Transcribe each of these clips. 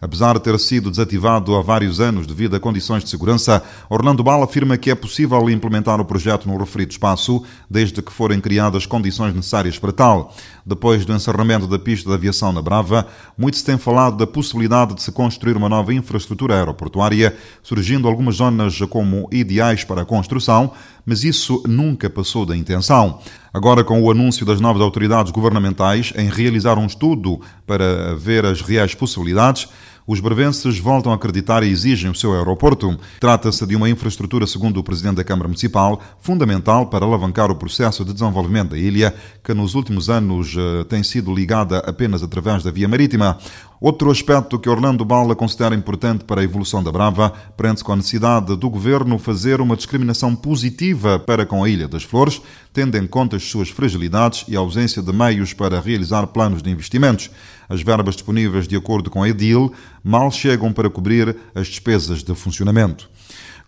Apesar de ter sido desativado há vários anos devido a condições de segurança, Orlando Bala afirma que é possível implementar o projeto no referido espaço, desde que forem criadas condições necessárias para tal. Depois do encerramento da pista de aviação na Brava, muito se tem falado da possibilidade de se construir uma nova infraestrutura aeroportuária, surgindo algumas zonas como ideais para a construção, mas isso nunca passou da intenção. Agora, com o anúncio das novas autoridades governamentais em realizar um estudo para ver as reais possibilidades, os brevenses voltam a acreditar e exigem o seu aeroporto. Trata-se de uma infraestrutura, segundo o Presidente da Câmara Municipal, fundamental para alavancar o processo de desenvolvimento da ilha, que nos últimos anos eh, tem sido ligada apenas através da via marítima. Outro aspecto que Orlando Bala considera importante para a evolução da Brava prende-se com a necessidade do governo fazer uma discriminação positiva para com a Ilha das Flores, tendo em conta as suas fragilidades e a ausência de meios para realizar planos de investimentos. As verbas disponíveis, de acordo com a Edil, mal chegam para cobrir as despesas de funcionamento.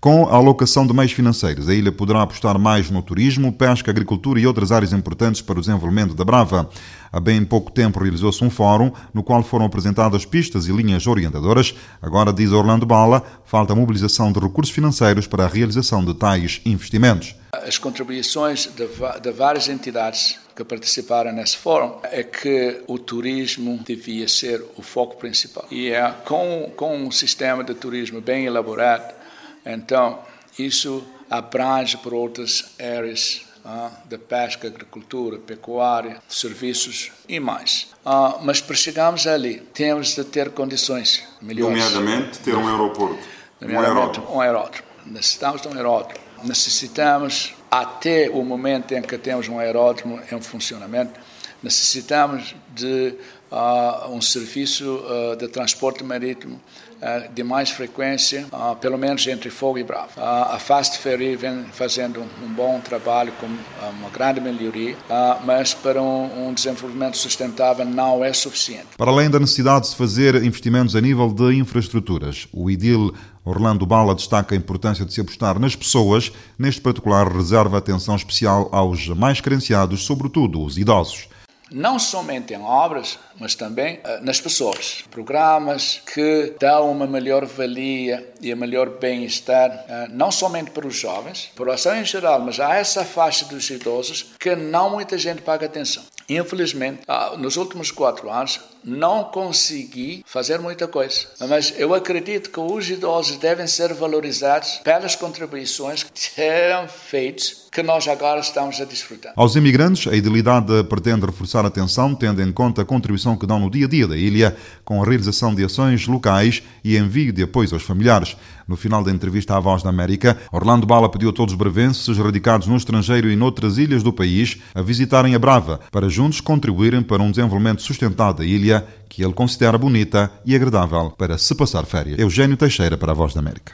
Com a alocação de meios financeiros, a ilha poderá apostar mais no turismo, pesca, agricultura e outras áreas importantes para o desenvolvimento da Brava. Há bem pouco tempo realizou-se um fórum no qual foram apresentadas pistas e linhas orientadoras. Agora, diz Orlando Bala, falta mobilização de recursos financeiros para a realização de tais investimentos. As contribuições de, de várias entidades que participaram nesse fórum é que o turismo devia ser o foco principal. E é com, com um sistema de turismo bem elaborado, então isso abrange por outras áreas ah, da pesca, agricultura, pecuária, serviços e mais. Ah, mas para chegarmos ali, temos de ter condições melhores. Nomeadamente, ter um aeroporto. Um aeródromo. Um aeródromo. Necessitamos de um aeródromo. Necessitamos até o momento em que temos um aeródromo em funcionamento, necessitamos de uh, um serviço uh, de transporte marítimo uh, de mais frequência, pelo menos entre Fogo e Bravo. a Fast Ferry vem fazendo um, bom trabalho com uma grande melhoria, mas para um, um desenvolvimento sustentável não é suficiente. Para além da necessidade de fazer investimentos a nível de infraestruturas, o IDIL Orlando Bala destaca a importância de se apostar nas pessoas, neste particular reserva atenção especial aos mais carenciados, sobretudo os idosos não somente em obras, mas também uh, nas pessoas. Programas que dão uma melhor valia e a melhor bem-estar, uh, não somente para os jovens, para a população em geral, mas há essa faixa dos idosos que não muita gente paga atenção. Infelizmente, uh, nos últimos quatro anos, não consegui fazer muita coisa. Mas eu acredito que os idosos devem ser valorizados pelas contribuições que serão feitas que nós agora estamos a desfrutar. Aos imigrantes, a Idilidade pretende reforçar a atenção, tendo em conta a contribuição que dão no dia a dia da ilha, com a realização de ações locais e envio de apoio aos familiares. No final da entrevista à Voz da América, Orlando Bala pediu a todos os bravenses radicados no estrangeiro e noutras ilhas do país a visitarem a Brava, para juntos contribuírem para um desenvolvimento sustentado da ilha, que ele considera bonita e agradável para se passar férias. Eugênio Teixeira para a Voz da América.